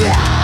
Yeah.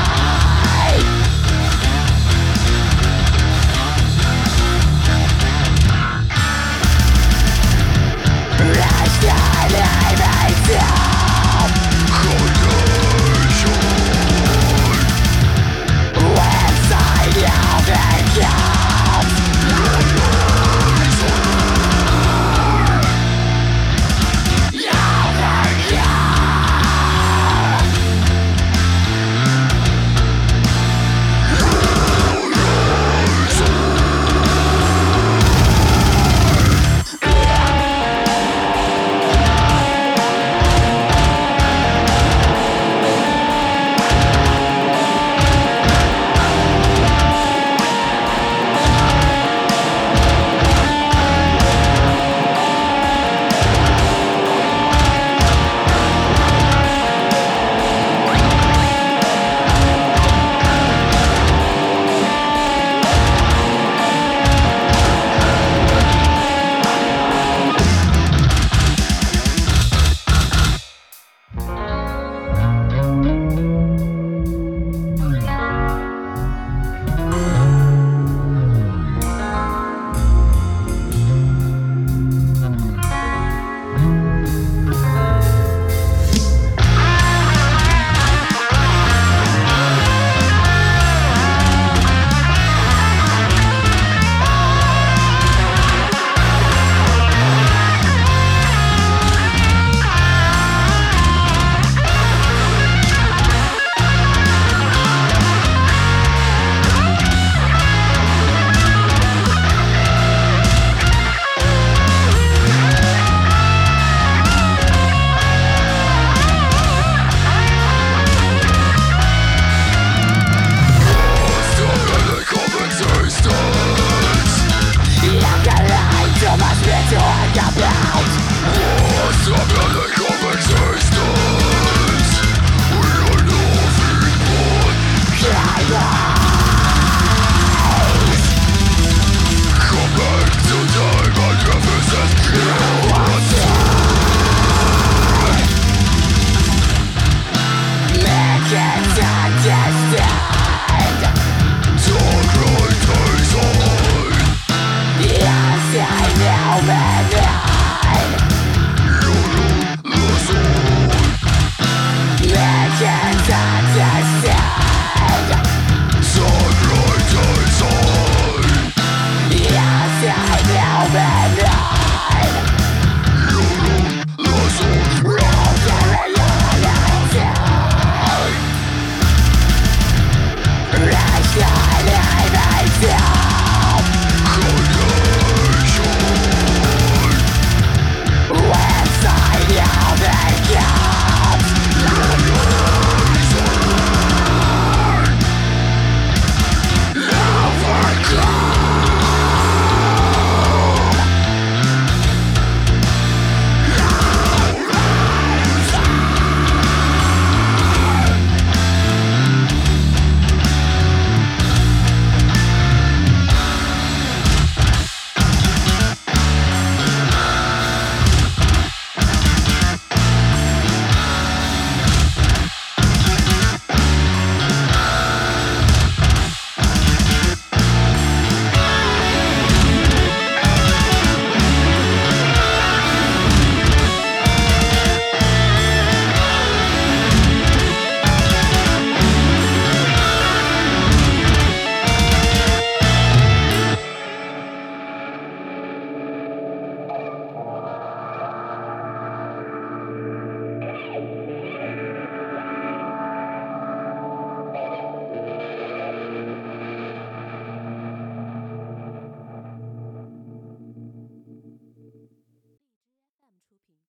I know